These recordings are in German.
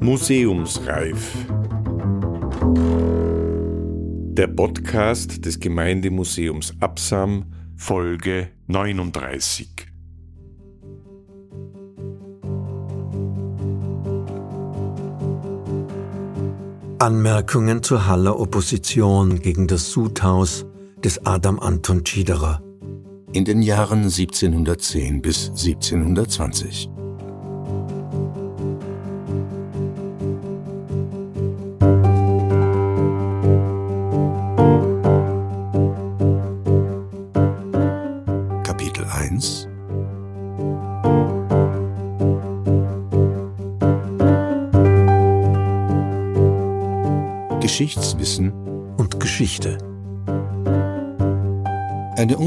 Museumsreif. Der Podcast des Gemeindemuseums Absam, Folge 39. Anmerkungen zur Haller Opposition gegen das Sudhaus des Adam Anton Schiederer. In den Jahren 1710 bis 1720.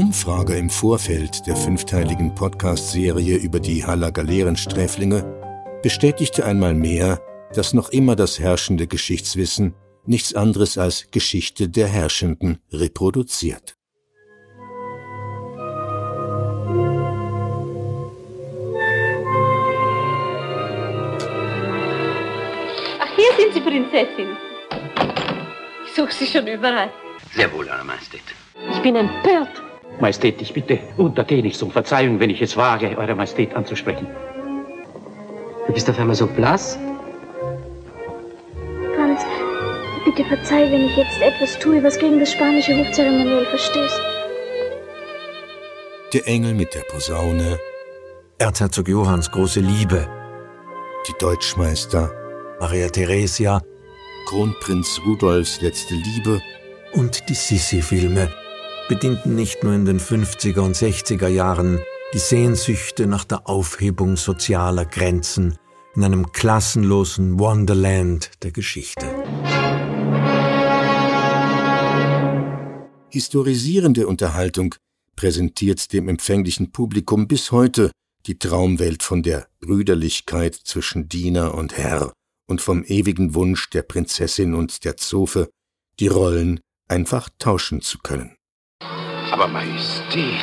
Umfrage im Vorfeld der fünfteiligen Podcast-Serie über die Haller Galeerensträflinge bestätigte einmal mehr, dass noch immer das herrschende Geschichtswissen nichts anderes als Geschichte der Herrschenden reproduziert. Ach, hier sind Sie, Prinzessin. Ich suche Sie schon überall. Sehr wohl, Eure Majestät. Ich bin empört. Majestät, ich bitte untertänigst um Verzeihung, wenn ich es wage, Eure Majestät anzusprechen. Du bist auf einmal so blass. Franz, bitte verzeih, wenn ich jetzt etwas tue, was gegen das spanische Hofzeremoniell verstößt. Der Engel mit der Posaune, Erzherzog Johanns große Liebe, die Deutschmeister, Maria Theresia Kronprinz Rudolfs letzte Liebe, und die Sissi-Filme bedienten nicht nur in den 50er und 60er Jahren die Sehnsüchte nach der Aufhebung sozialer Grenzen in einem klassenlosen Wonderland der Geschichte. Historisierende Unterhaltung präsentiert dem empfänglichen Publikum bis heute die Traumwelt von der Brüderlichkeit zwischen Diener und Herr und vom ewigen Wunsch der Prinzessin und der Zofe, die Rollen einfach tauschen zu können. Aber Majestät.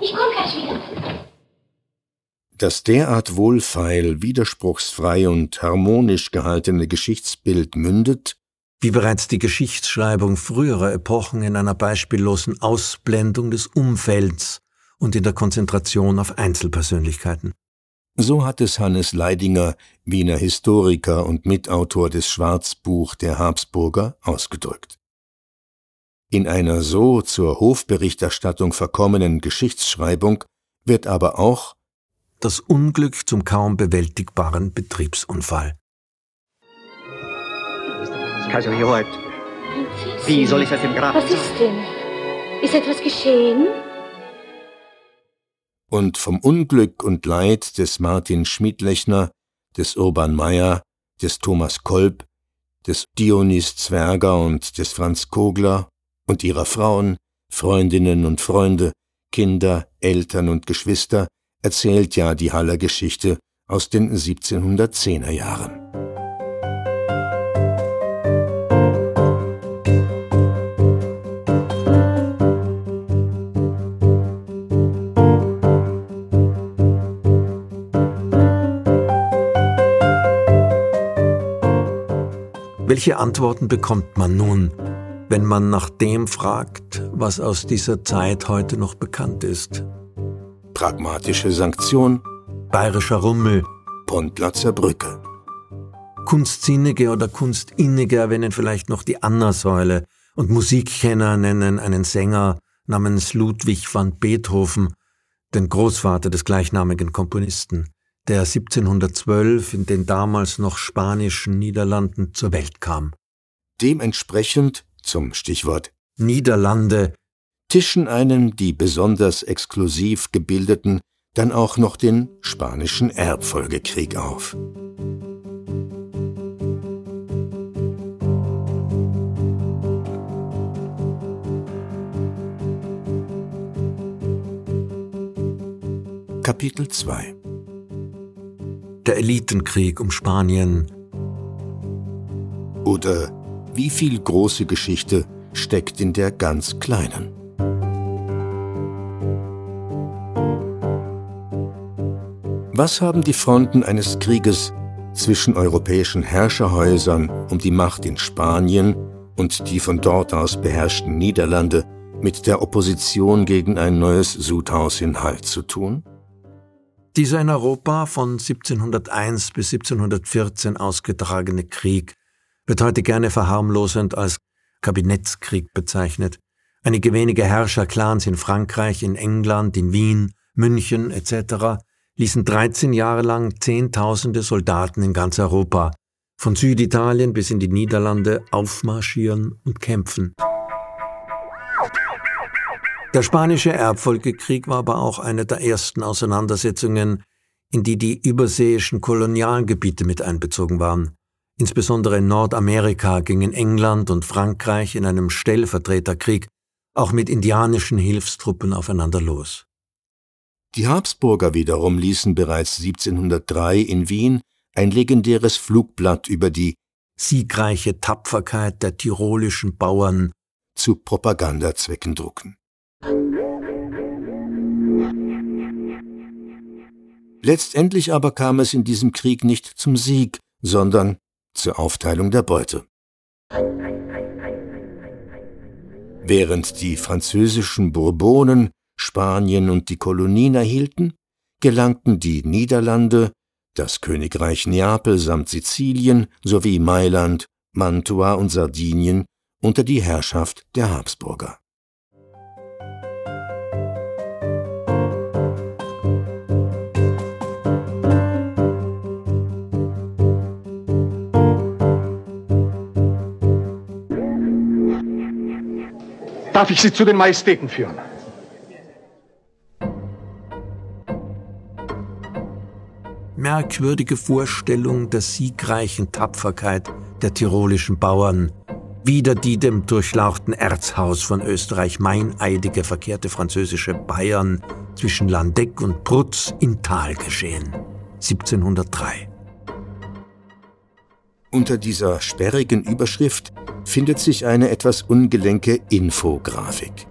Ich komme gleich wieder. Das derart wohlfeil, widerspruchsfrei und harmonisch gehaltene Geschichtsbild mündet, Wie bereits die Geschichtsschreibung früherer Epochen in einer beispiellosen Ausblendung des Umfelds und in der Konzentration auf Einzelpersönlichkeiten. so hat es Hannes Leidinger, Wiener Historiker und Mitautor des Schwarzbuch der Habsburger, ausgedrückt. In einer so zur Hofberichterstattung verkommenen Geschichtsschreibung wird aber auch Das Unglück zum kaum bewältigbaren Betriebsunfall. Kaiser Prinzessin. wie soll ich aus dem Grab Was ist denn? Ist etwas geschehen? und vom Unglück und Leid des Martin Schmidlechner, des Urban Meyer, des Thomas Kolb, des Dionys Zwerger und des Franz Kogler und ihrer Frauen, Freundinnen und Freunde, Kinder, Eltern und Geschwister erzählt ja die Haller Geschichte aus den 1710er Jahren. Welche Antworten bekommt man nun, wenn man nach dem fragt, was aus dieser Zeit heute noch bekannt ist? Pragmatische Sanktion, Bayerischer Rummel, Pontlatzer Brücke. Kunstsinnige oder Kunstinnige erwähnen vielleicht noch die Anna-Säule und Musikkenner nennen einen Sänger namens Ludwig van Beethoven, den Großvater des gleichnamigen Komponisten, der 1712 in den damals noch spanischen Niederlanden zur Welt kam. Dementsprechend, zum Stichwort Niederlande. Tischen einem die besonders exklusiv gebildeten dann auch noch den spanischen Erbfolgekrieg auf. Kapitel 2 der Elitenkrieg um Spanien, oder wie viel große Geschichte steckt in der ganz kleinen. Was haben die Fronten eines Krieges zwischen europäischen Herrscherhäusern um die Macht in Spanien und die von dort aus beherrschten Niederlande mit der Opposition gegen ein neues Sudhaus in Hall zu tun? Dieser in Europa von 1701 bis 1714 ausgetragene Krieg wird heute gerne verharmlosend als Kabinettskrieg bezeichnet. Einige wenige Herrscherclans in Frankreich, in England, in Wien, München etc. ließen 13 Jahre lang Zehntausende Soldaten in ganz Europa, von Süditalien bis in die Niederlande, aufmarschieren und kämpfen. Der spanische Erbfolgekrieg war aber auch eine der ersten Auseinandersetzungen, in die die überseeischen Kolonialgebiete mit einbezogen waren. Insbesondere in Nordamerika gingen England und Frankreich in einem Stellvertreterkrieg auch mit indianischen Hilfstruppen aufeinander los. Die Habsburger wiederum ließen bereits 1703 in Wien ein legendäres Flugblatt über die siegreiche Tapferkeit der tirolischen Bauern zu Propagandazwecken drucken. Letztendlich aber kam es in diesem Krieg nicht zum Sieg, sondern zur Aufteilung der Beute. Während die französischen Bourbonen Spanien und die Kolonien erhielten, gelangten die Niederlande, das Königreich Neapel samt Sizilien sowie Mailand, Mantua und Sardinien unter die Herrschaft der Habsburger. Darf ich Sie zu den Majestäten führen? Merkwürdige Vorstellung der siegreichen Tapferkeit der tirolischen Bauern, wieder die dem durchlauchten Erzhaus von Österreich meineidige verkehrte französische Bayern zwischen Landeck und Prutz in Tal geschehen. 1703. Unter dieser sperrigen Überschrift findet sich eine etwas ungelenke Infografik.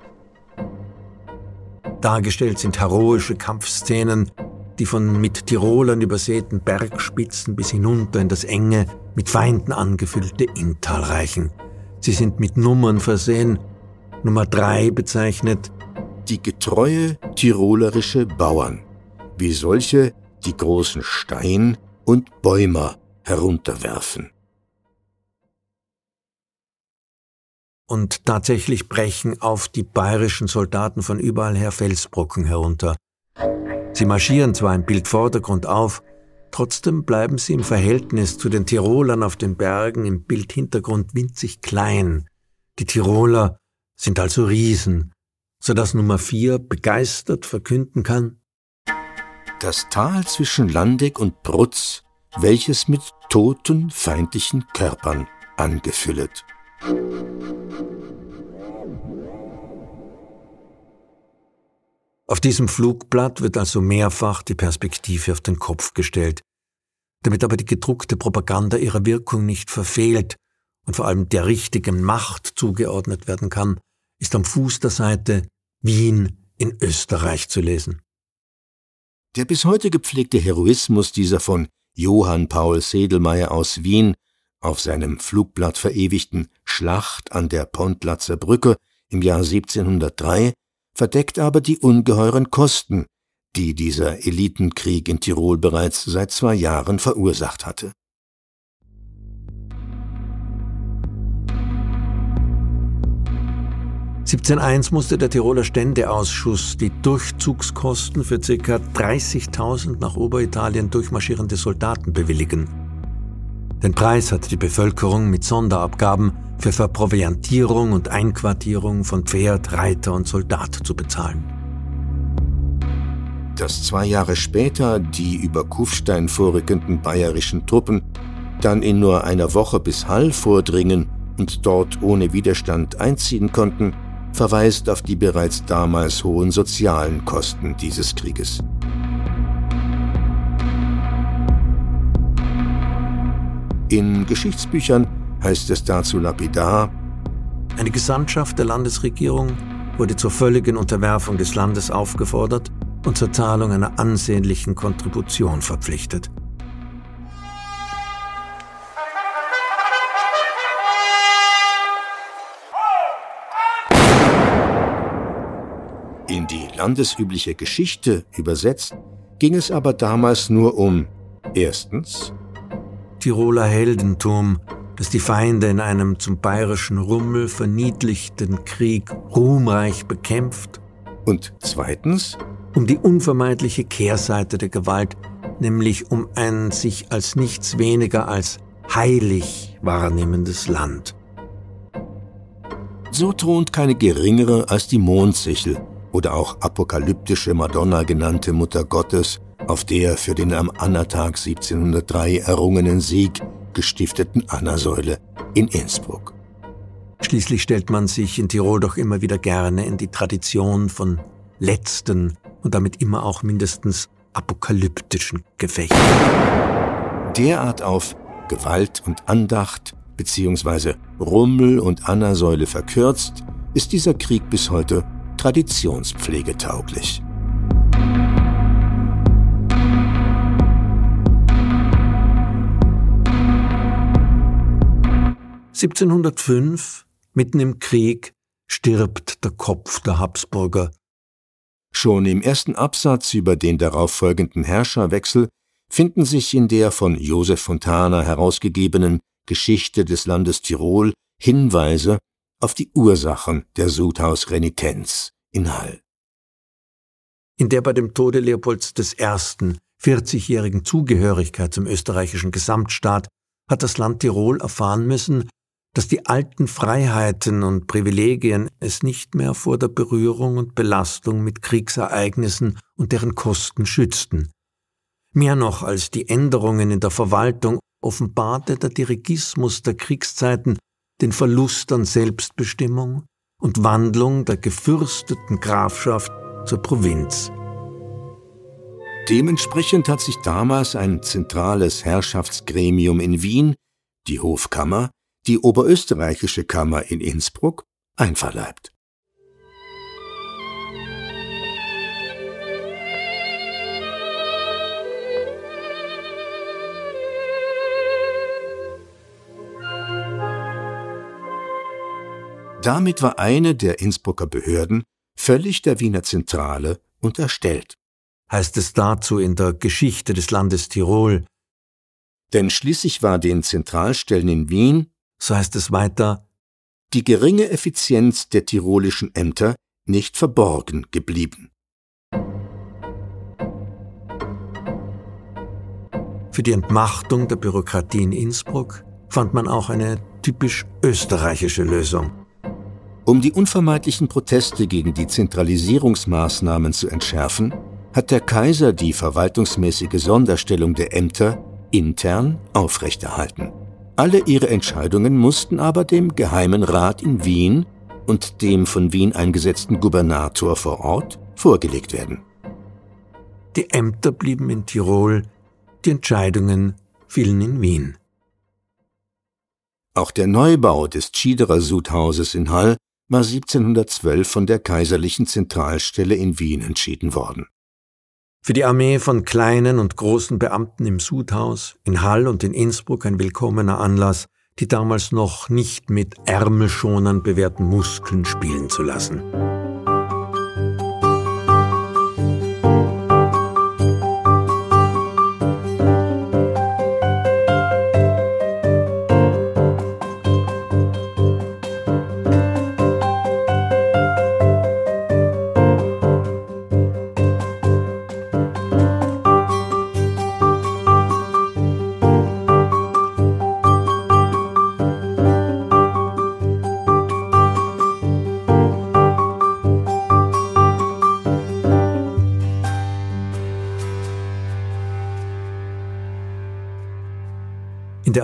Dargestellt sind heroische Kampfszenen, die von mit Tirolern übersäten Bergspitzen bis hinunter in das enge, mit Feinden angefüllte Inntal reichen. Sie sind mit Nummern versehen. Nummer drei bezeichnet die getreue tirolerische Bauern, wie solche die großen Stein- und Bäumer herunterwerfen. Und tatsächlich brechen auf die bayerischen Soldaten von überall her Felsbrocken herunter. Sie marschieren zwar im Bildvordergrund auf, trotzdem bleiben sie im Verhältnis zu den Tirolern auf den Bergen im Bildhintergrund winzig klein. Die Tiroler sind also Riesen, so dass Nummer 4 begeistert verkünden kann, das Tal zwischen Landeck und Brutz, welches mit toten feindlichen Körpern angefüllet. Auf diesem Flugblatt wird also mehrfach die Perspektive auf den Kopf gestellt, damit aber die gedruckte Propaganda ihrer Wirkung nicht verfehlt und vor allem der richtigen Macht zugeordnet werden kann, ist am Fuß der Seite Wien in Österreich zu lesen. Der bis heute gepflegte Heroismus dieser von Johann Paul Sedelmeier aus Wien auf seinem Flugblatt verewigten Schlacht an der Pontlatzer Brücke im Jahr 1703 verdeckt aber die ungeheuren Kosten, die dieser Elitenkrieg in Tirol bereits seit zwei Jahren verursacht hatte. (1701) musste der Tiroler Ständeausschuss die Durchzugskosten für ca. 30.000 nach Oberitalien durchmarschierende Soldaten bewilligen. Den Preis hat die Bevölkerung mit Sonderabgaben für Verproviantierung und Einquartierung von Pferd, Reiter und Soldat zu bezahlen. Dass zwei Jahre später die über Kufstein vorrückenden bayerischen Truppen dann in nur einer Woche bis Hall vordringen und dort ohne Widerstand einziehen konnten, verweist auf die bereits damals hohen sozialen Kosten dieses Krieges. In Geschichtsbüchern heißt es dazu lapidar, eine Gesandtschaft der Landesregierung wurde zur völligen Unterwerfung des Landes aufgefordert und zur Zahlung einer ansehnlichen Kontribution verpflichtet. In die landesübliche Geschichte übersetzt ging es aber damals nur um erstens Tiroler Heldentum, das die Feinde in einem zum bayerischen Rummel verniedlichten Krieg ruhmreich bekämpft. Und zweitens um die unvermeidliche Kehrseite der Gewalt, nämlich um ein sich als nichts weniger als heilig wahrnehmendes Land. So thront keine geringere als die Mondsichel oder auch apokalyptische Madonna genannte Mutter Gottes auf der für den am Annatag 1703 errungenen Sieg gestifteten Annasäule in Innsbruck. Schließlich stellt man sich in Tirol doch immer wieder gerne in die Tradition von letzten und damit immer auch mindestens apokalyptischen Gefechten. Derart auf Gewalt und Andacht bzw. Rummel und Annasäule verkürzt, ist dieser Krieg bis heute traditionspflegetauglich. 1705, mitten im Krieg, stirbt der Kopf der Habsburger. Schon im ersten Absatz über den darauf folgenden Herrscherwechsel finden sich in der von Josef Fontana herausgegebenen Geschichte des Landes Tirol Hinweise auf die Ursachen der Sudhaus-Renitenz in Hall. In der bei dem Tode Leopolds I. 40-jährigen Zugehörigkeit zum österreichischen Gesamtstaat hat das Land Tirol erfahren müssen, dass die alten Freiheiten und Privilegien es nicht mehr vor der Berührung und Belastung mit Kriegsereignissen und deren Kosten schützten. Mehr noch als die Änderungen in der Verwaltung offenbarte der Dirigismus der Kriegszeiten den Verlust an Selbstbestimmung und Wandlung der gefürsteten Grafschaft zur Provinz. Dementsprechend hat sich damals ein zentrales Herrschaftsgremium in Wien, die Hofkammer, die Oberösterreichische Kammer in Innsbruck einverleibt. Damit war eine der Innsbrucker Behörden völlig der Wiener Zentrale unterstellt. Heißt es dazu in der Geschichte des Landes Tirol. Denn schließlich war den Zentralstellen in Wien so heißt es weiter, die geringe Effizienz der tirolischen Ämter nicht verborgen geblieben. Für die Entmachtung der Bürokratie in Innsbruck fand man auch eine typisch österreichische Lösung. Um die unvermeidlichen Proteste gegen die Zentralisierungsmaßnahmen zu entschärfen, hat der Kaiser die verwaltungsmäßige Sonderstellung der Ämter intern aufrechterhalten. Alle ihre Entscheidungen mussten aber dem Geheimen Rat in Wien und dem von Wien eingesetzten Gubernator vor Ort vorgelegt werden. Die Ämter blieben in Tirol, die Entscheidungen fielen in Wien. Auch der Neubau des Schiederer Sudhauses in Hall war 1712 von der kaiserlichen Zentralstelle in Wien entschieden worden. Für die Armee von kleinen und großen Beamten im Sudhaus, in Hall und in Innsbruck ein willkommener Anlass, die damals noch nicht mit ärmelschonern bewährten Muskeln spielen zu lassen.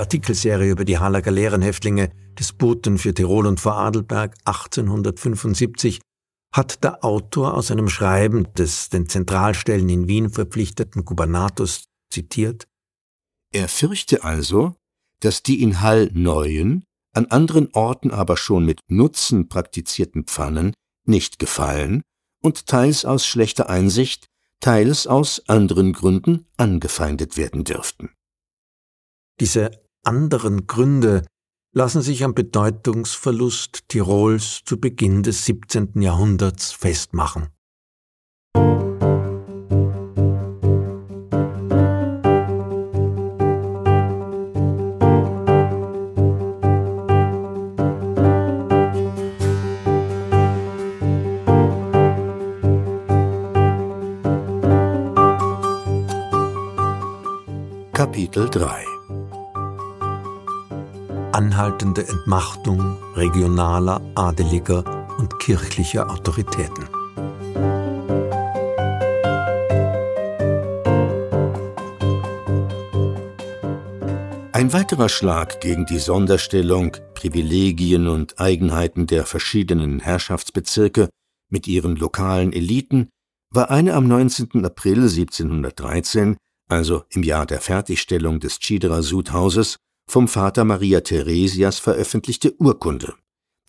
Artikelserie über die Haller Galeerenhäftlinge des Boten für Tirol und Vorarlberg 1875 hat der Autor aus einem Schreiben des den Zentralstellen in Wien verpflichteten Gubernators zitiert Er fürchte also, dass die in Hall neuen, an anderen Orten aber schon mit Nutzen praktizierten Pfannen nicht gefallen und teils aus schlechter Einsicht, teils aus anderen Gründen angefeindet werden dürften. Diese anderen Gründe lassen sich am Bedeutungsverlust Tirols zu Beginn des 17. Jahrhunderts festmachen. Kapitel 3 Anhaltende Entmachtung regionaler, adeliger und kirchlicher Autoritäten. Ein weiterer Schlag gegen die Sonderstellung, Privilegien und Eigenheiten der verschiedenen Herrschaftsbezirke mit ihren lokalen Eliten war eine am 19. April 1713 also im Jahr der Fertigstellung des Chidera Sudhauses, vom Vater Maria Theresias veröffentlichte Urkunde,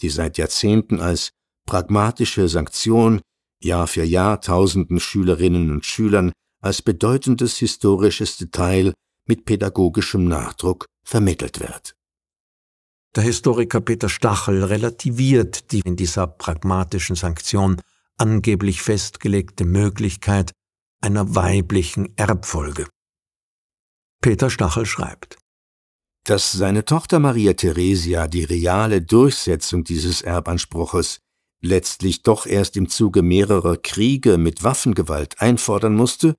die seit Jahrzehnten als pragmatische Sanktion Jahr für Jahr tausenden Schülerinnen und Schülern als bedeutendes historisches Detail mit pädagogischem Nachdruck vermittelt wird. Der Historiker Peter Stachel relativiert die in dieser pragmatischen Sanktion angeblich festgelegte Möglichkeit einer weiblichen Erbfolge. Peter Stachel schreibt, dass seine Tochter Maria Theresia die reale Durchsetzung dieses Erbanspruches letztlich doch erst im Zuge mehrerer Kriege mit Waffengewalt einfordern musste,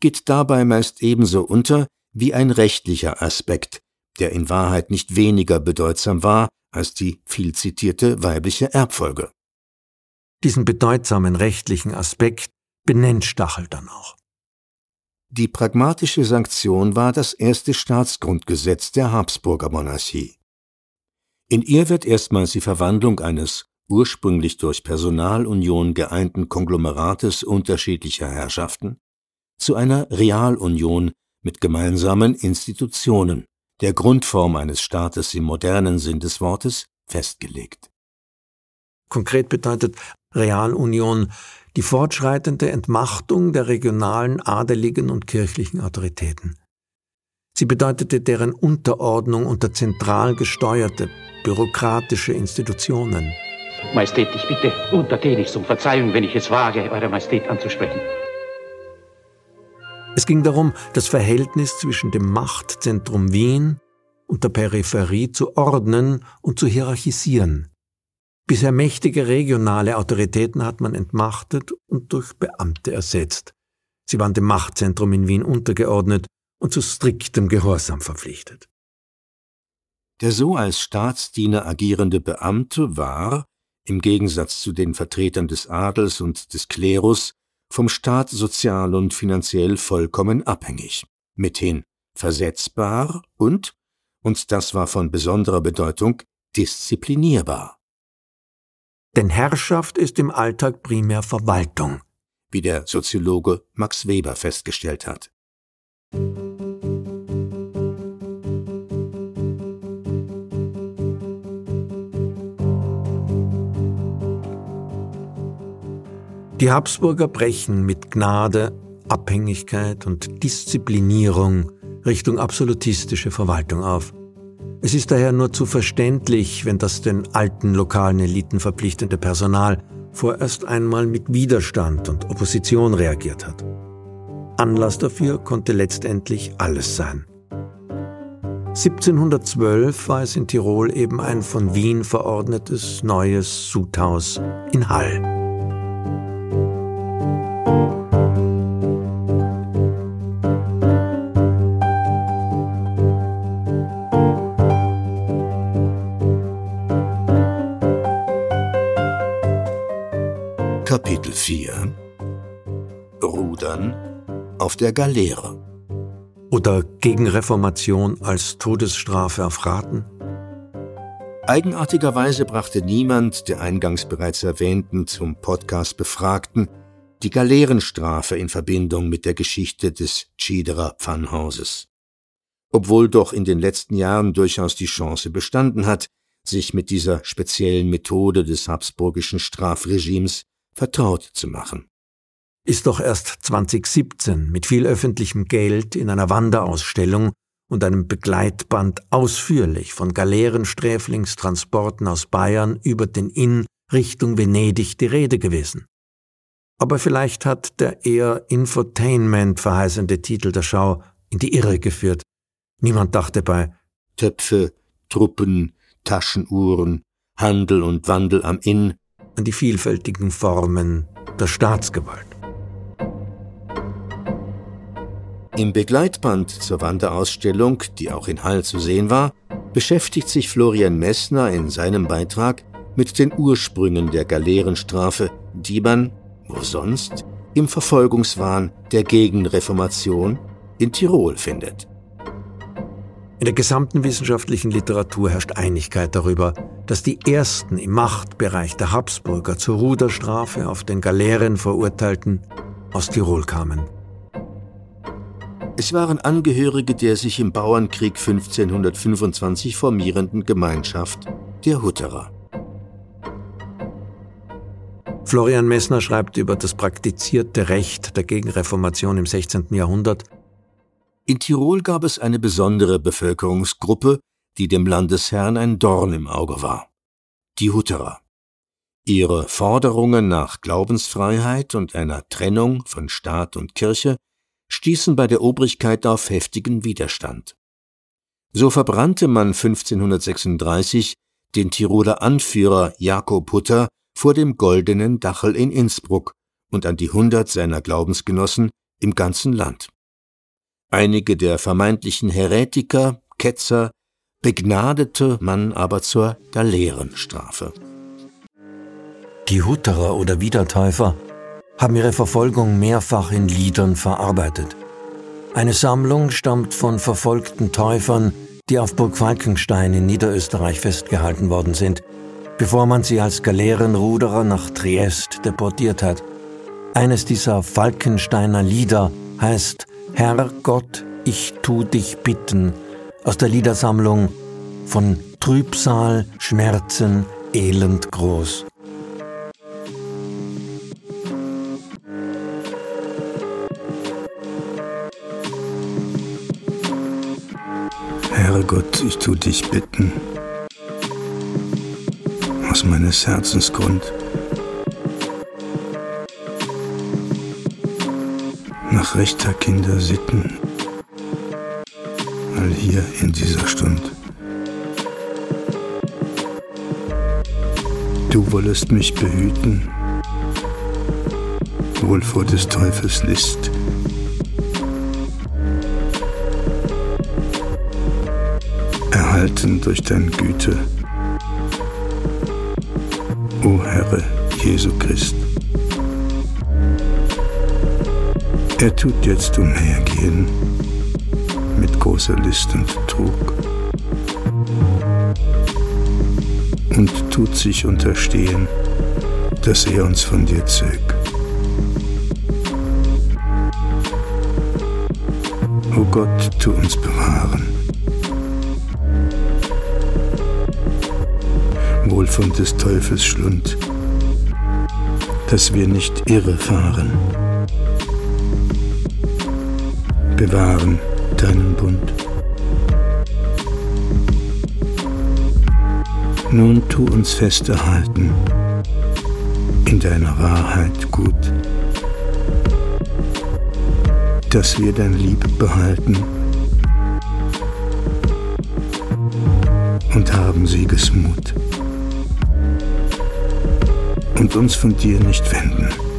geht dabei meist ebenso unter wie ein rechtlicher Aspekt, der in Wahrheit nicht weniger bedeutsam war als die viel zitierte weibliche Erbfolge. Diesen bedeutsamen rechtlichen Aspekt benennt Stachel dann auch. Die pragmatische Sanktion war das erste Staatsgrundgesetz der Habsburger Monarchie. In ihr wird erstmals die Verwandlung eines ursprünglich durch Personalunion geeinten Konglomerates unterschiedlicher Herrschaften zu einer Realunion mit gemeinsamen Institutionen, der Grundform eines Staates im modernen Sinn des Wortes, festgelegt. Konkret bedeutet Realunion die fortschreitende Entmachtung der regionalen adeligen und kirchlichen Autoritäten. Sie bedeutete deren Unterordnung unter zentral gesteuerte, bürokratische Institutionen. Majestät, ich bitte untertänigst um Verzeihung, wenn ich es wage, Eure Majestät anzusprechen. Es ging darum, das Verhältnis zwischen dem Machtzentrum Wien und der Peripherie zu ordnen und zu hierarchisieren. Bisher mächtige regionale Autoritäten hat man entmachtet und durch Beamte ersetzt. Sie waren dem Machtzentrum in Wien untergeordnet und zu striktem Gehorsam verpflichtet. Der so als Staatsdiener agierende Beamte war, im Gegensatz zu den Vertretern des Adels und des Klerus, vom Staat sozial und finanziell vollkommen abhängig, mithin versetzbar und, und das war von besonderer Bedeutung, disziplinierbar. Denn Herrschaft ist im Alltag primär Verwaltung, wie der Soziologe Max Weber festgestellt hat. Die Habsburger brechen mit Gnade, Abhängigkeit und Disziplinierung Richtung absolutistische Verwaltung auf. Es ist daher nur zu verständlich, wenn das den alten lokalen Eliten verpflichtende Personal vorerst einmal mit Widerstand und Opposition reagiert hat. Anlass dafür konnte letztendlich alles sein. 1712 war es in Tirol eben ein von Wien verordnetes neues Sudhaus in Hall. 4 Rudern auf der Galeere oder Gegenreformation als Todesstrafe auf Raten? Eigenartigerweise brachte niemand der eingangs bereits erwähnten zum Podcast Befragten die Galeerenstrafe in Verbindung mit der Geschichte des Chidera Pfannhauses. Obwohl doch in den letzten Jahren durchaus die Chance bestanden hat, sich mit dieser speziellen Methode des habsburgischen Strafregimes vertraut zu machen. ist doch erst 2017 mit viel öffentlichem Geld in einer Wanderausstellung und einem Begleitband ausführlich von Galeerensträflingstransporten aus Bayern über den Inn Richtung Venedig die Rede gewesen. Aber vielleicht hat der eher Infotainment verheißende Titel der Schau in die Irre geführt. Niemand dachte bei Töpfe, Truppen, Taschenuhren, Handel und Wandel am Inn an die vielfältigen Formen der Staatsgewalt. Im Begleitband zur Wanderausstellung, die auch in Hall zu sehen war, beschäftigt sich Florian Messner in seinem Beitrag mit den Ursprüngen der Galeerenstrafe, die man, wo sonst, im Verfolgungswahn der Gegenreformation in Tirol findet. In der gesamten wissenschaftlichen Literatur herrscht Einigkeit darüber, dass die ersten im Machtbereich der Habsburger zur Ruderstrafe auf den Galeeren verurteilten aus Tirol kamen. Es waren Angehörige der sich im Bauernkrieg 1525 formierenden Gemeinschaft der Hutterer. Florian Messner schreibt über das praktizierte Recht der Gegenreformation im 16. Jahrhundert. In Tirol gab es eine besondere Bevölkerungsgruppe, die dem Landesherrn ein Dorn im Auge war. Die Hutterer. Ihre Forderungen nach Glaubensfreiheit und einer Trennung von Staat und Kirche stießen bei der Obrigkeit auf heftigen Widerstand. So verbrannte man 1536 den Tiroler Anführer Jakob Hutter vor dem Goldenen Dachel in Innsbruck und an die hundert seiner Glaubensgenossen im ganzen Land. Einige der vermeintlichen Heretiker, Ketzer, begnadete man aber zur Galeerenstrafe. Die Hutterer oder Wiedertäufer haben ihre Verfolgung mehrfach in Liedern verarbeitet. Eine Sammlung stammt von verfolgten Täufern, die auf Burg Falkenstein in Niederösterreich festgehalten worden sind, bevor man sie als Galeerenruderer nach Triest deportiert hat. Eines dieser Falkensteiner Lieder heißt Herr Gott, ich tu dich bitten aus der Liedersammlung von Trübsal, Schmerzen, Elend groß. Herrgott, ich tu dich bitten, aus meines Herzens Grund, nach rechter Kinder Sitten, all hier in dieser Stund. Du wollest mich behüten, wohl vor des Teufels List. erhalten durch deine Güte. O Herr Jesu Christ. Er tut jetzt umhergehen mit großer List und Trug und tut sich unterstehen, dass er uns von dir zög. O Gott, tu uns bewahren. wohl von des Teufels Schlund, dass wir nicht irre fahren. Bewahren deinen Bund. Nun tu uns fest erhalten in deiner Wahrheit gut, dass wir dein Lieb behalten und haben Siegesmut und uns von dir nicht wenden.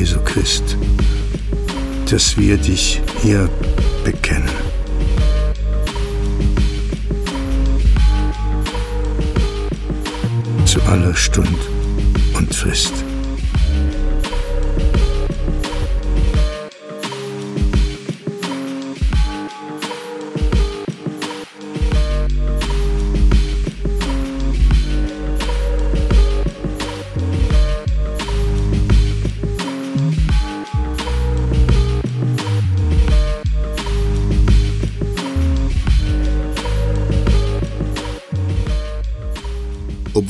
Jesu Christ, dass wir dich hier bekennen. Zu aller Stund und Frist.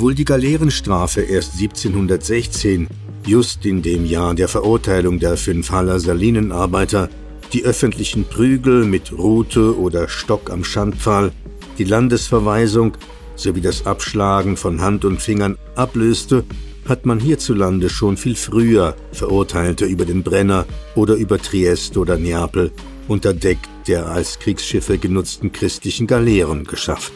Obwohl die Galeerenstrafe erst 1716, just in dem Jahr der Verurteilung der fünf Haller Salinenarbeiter, die öffentlichen Prügel mit Rute oder Stock am Schandpfahl, die Landesverweisung sowie das Abschlagen von Hand und Fingern ablöste, hat man hierzulande schon viel früher Verurteilte über den Brenner oder über Triest oder Neapel unter Deck der als Kriegsschiffe genutzten christlichen Galeeren geschafft.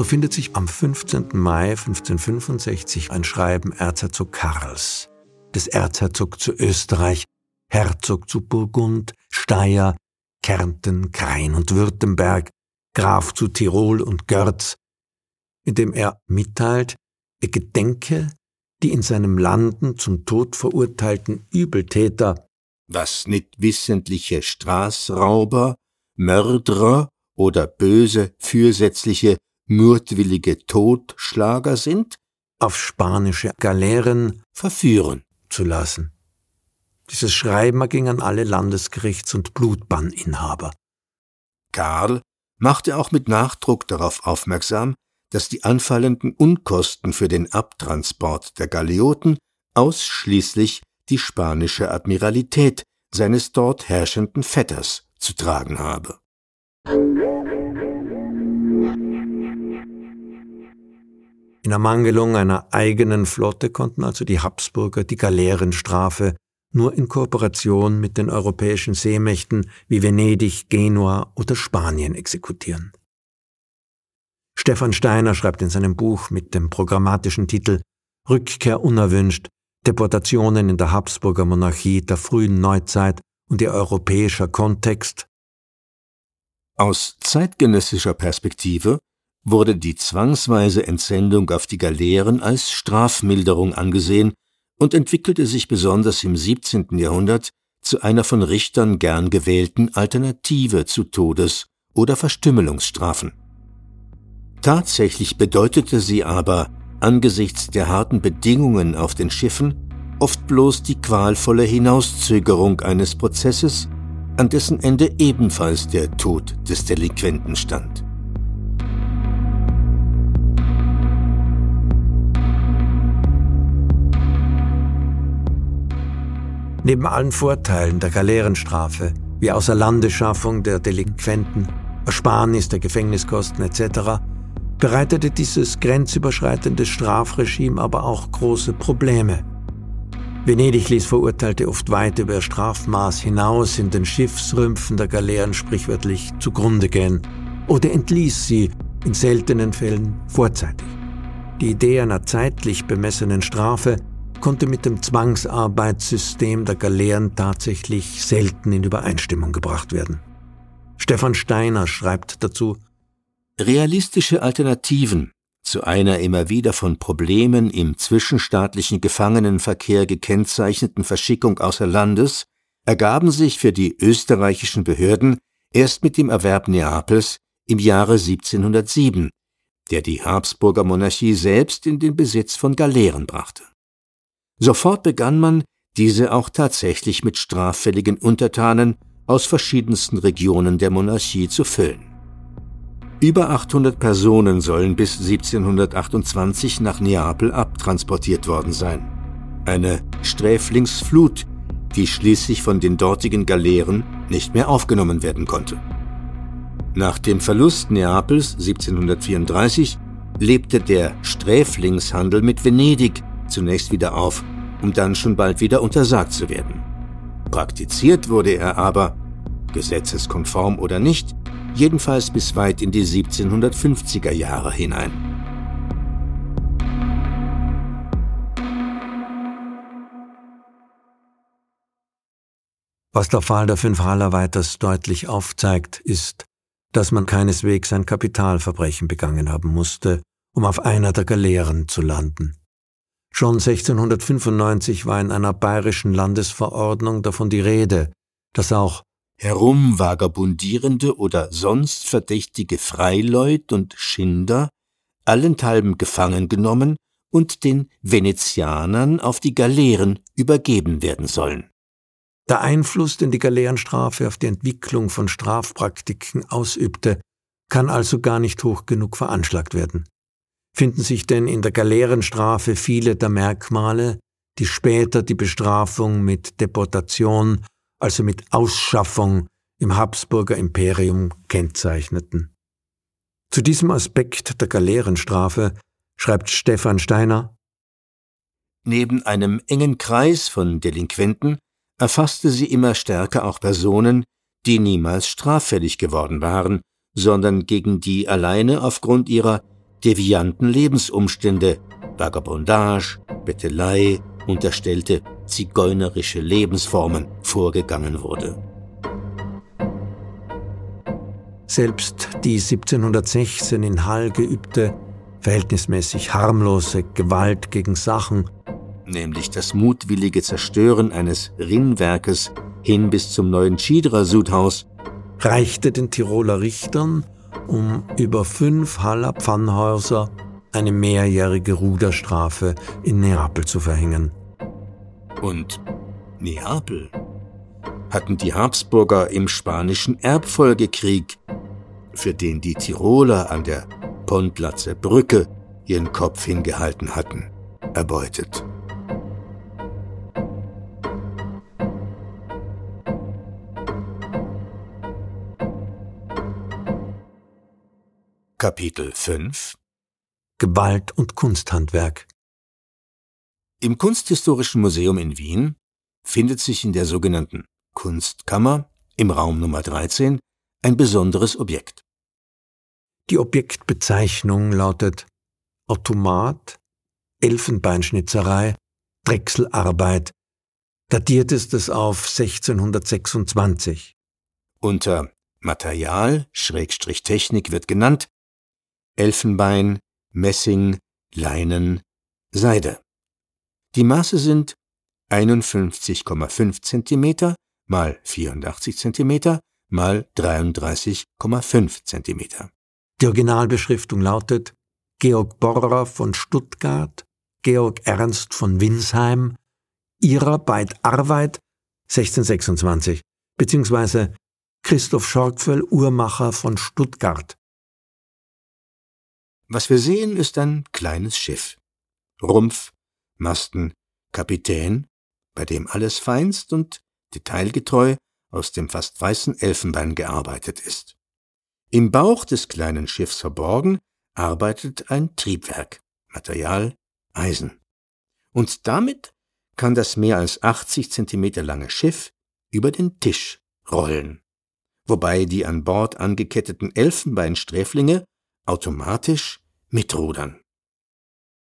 So findet sich am 15. Mai 1565 ein Schreiben Erzherzog Karls, des Erzherzog zu Österreich, Herzog zu Burgund, Steyr, Kärnten, Krain und Württemberg, Graf zu Tirol und Görz, in dem er mitteilt, er gedenke die in seinem Landen zum Tod verurteilten Übeltäter, was nicht wissentliche Straßrauber, Mörderer oder böse, fürsätzliche, murtwillige Totschlager sind, auf spanische Galeeren verführen zu lassen. Dieses Schreiben ging an alle Landesgerichts- und Blutbanninhaber. Karl machte auch mit Nachdruck darauf aufmerksam, dass die anfallenden Unkosten für den Abtransport der Galeoten ausschließlich die spanische Admiralität seines dort herrschenden Vetters zu tragen habe. In Ermangelung einer eigenen Flotte konnten also die Habsburger die Galeerenstrafe nur in Kooperation mit den europäischen Seemächten wie Venedig, Genua oder Spanien exekutieren. Stefan Steiner schreibt in seinem Buch mit dem programmatischen Titel Rückkehr unerwünscht, Deportationen in der Habsburger Monarchie der frühen Neuzeit und ihr europäischer Kontext. Aus zeitgenössischer Perspektive wurde die zwangsweise Entsendung auf die Galeeren als Strafmilderung angesehen und entwickelte sich besonders im 17. Jahrhundert zu einer von Richtern gern gewählten Alternative zu Todes- oder Verstümmelungsstrafen. Tatsächlich bedeutete sie aber angesichts der harten Bedingungen auf den Schiffen oft bloß die qualvolle Hinauszögerung eines Prozesses, an dessen Ende ebenfalls der Tod des Delinquenten stand. Neben allen Vorteilen der Galeerenstrafe, wie Außerlandeschaffung der Delinquenten, Ersparnis der Gefängniskosten etc., bereitete dieses grenzüberschreitende Strafregime aber auch große Probleme. Venedig ließ Verurteilte oft weit über ihr Strafmaß hinaus in den Schiffsrümpfen der Galeeren sprichwörtlich zugrunde gehen oder entließ sie in seltenen Fällen vorzeitig. Die Idee einer zeitlich bemessenen Strafe konnte mit dem Zwangsarbeitssystem der Galeeren tatsächlich selten in Übereinstimmung gebracht werden. Stefan Steiner schreibt dazu Realistische Alternativen zu einer immer wieder von Problemen im zwischenstaatlichen Gefangenenverkehr gekennzeichneten Verschickung außer Landes ergaben sich für die österreichischen Behörden erst mit dem Erwerb Neapels im Jahre 1707, der die Habsburger Monarchie selbst in den Besitz von Galeeren brachte. Sofort begann man, diese auch tatsächlich mit straffälligen Untertanen aus verschiedensten Regionen der Monarchie zu füllen. Über 800 Personen sollen bis 1728 nach Neapel abtransportiert worden sein. Eine Sträflingsflut, die schließlich von den dortigen Galeeren nicht mehr aufgenommen werden konnte. Nach dem Verlust Neapels 1734 lebte der Sträflingshandel mit Venedig zunächst wieder auf, um dann schon bald wieder untersagt zu werden. Praktiziert wurde er aber, gesetzeskonform oder nicht, jedenfalls bis weit in die 1750er Jahre hinein. Was der Fall der fünf Haller weiters deutlich aufzeigt, ist, dass man keineswegs ein Kapitalverbrechen begangen haben musste, um auf einer der Galeeren zu landen. Schon 1695 war in einer bayerischen Landesverordnung davon die Rede, dass auch herumvagabundierende oder sonst verdächtige Freileut und Schinder allenthalben gefangen genommen und den Venezianern auf die Galeeren übergeben werden sollen Der Einfluss, den die Galeerenstrafe auf die Entwicklung von Strafpraktiken ausübte, kann also gar nicht hoch genug veranschlagt werden. Finden sich denn in der Galeerenstrafe viele der Merkmale, die später die Bestrafung mit Deportation, also mit Ausschaffung im Habsburger Imperium kennzeichneten. Zu diesem Aspekt der Galeerenstrafe schreibt Stefan Steiner Neben einem engen Kreis von Delinquenten erfasste sie immer stärker auch Personen, die niemals straffällig geworden waren, sondern gegen die alleine aufgrund ihrer devianten Lebensumstände, Vagabondage, Bettelei, unterstellte zigeunerische Lebensformen vorgegangen wurde. Selbst die 1716 in Hall geübte, verhältnismäßig harmlose Gewalt gegen Sachen, nämlich das mutwillige Zerstören eines Rinnwerkes hin bis zum neuen Schiedrer-Sudhaus, reichte den Tiroler Richtern, um über fünf Haller Pfannhäuser eine mehrjährige Ruderstrafe in Neapel zu verhängen. Und Neapel hatten die Habsburger im spanischen Erbfolgekrieg, für den die Tiroler an der Pontlatzer Brücke ihren Kopf hingehalten hatten, erbeutet. Kapitel 5 Gewalt und Kunsthandwerk Im Kunsthistorischen Museum in Wien findet sich in der sogenannten Kunstkammer im Raum Nummer 13 ein besonderes Objekt. Die Objektbezeichnung lautet Automat, Elfenbeinschnitzerei, Drechselarbeit. Datiert ist es auf 1626. Unter Material, Schrägstrich Technik wird genannt Elfenbein, Messing, Leinen, Seide. Die Maße sind 51,5 cm mal 84 cm mal 33,5 cm. Die Originalbeschriftung lautet Georg Borrer von Stuttgart, Georg Ernst von Winsheim, ihrer Beid Arbeit 1626, beziehungsweise Christoph Schorgfell, Uhrmacher von Stuttgart was wir sehen, ist ein kleines Schiff. Rumpf, Masten, Kapitän, bei dem alles feinst und detailgetreu aus dem fast weißen Elfenbein gearbeitet ist. Im Bauch des kleinen Schiffs verborgen arbeitet ein Triebwerk, Material Eisen. Und damit kann das mehr als 80 Zentimeter lange Schiff über den Tisch rollen, wobei die an Bord angeketteten Elfenbeinsträflinge automatisch mitrudern.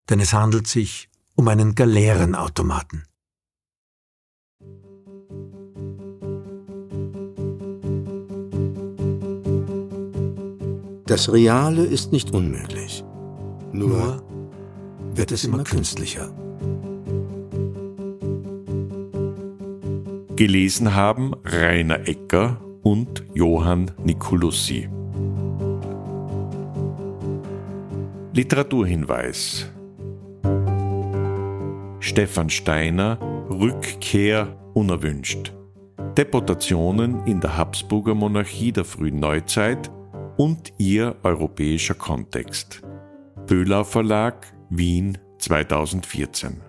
Denn es handelt sich um einen Galeerenautomaten. Das Reale ist nicht unmöglich. Nur wird es immer künstlicher. Gelesen haben Rainer Ecker und Johann Nicolussi. Literaturhinweis. Stefan Steiner Rückkehr unerwünscht. Deportationen in der Habsburger Monarchie der frühen Neuzeit und ihr europäischer Kontext. Böhlau Verlag, Wien 2014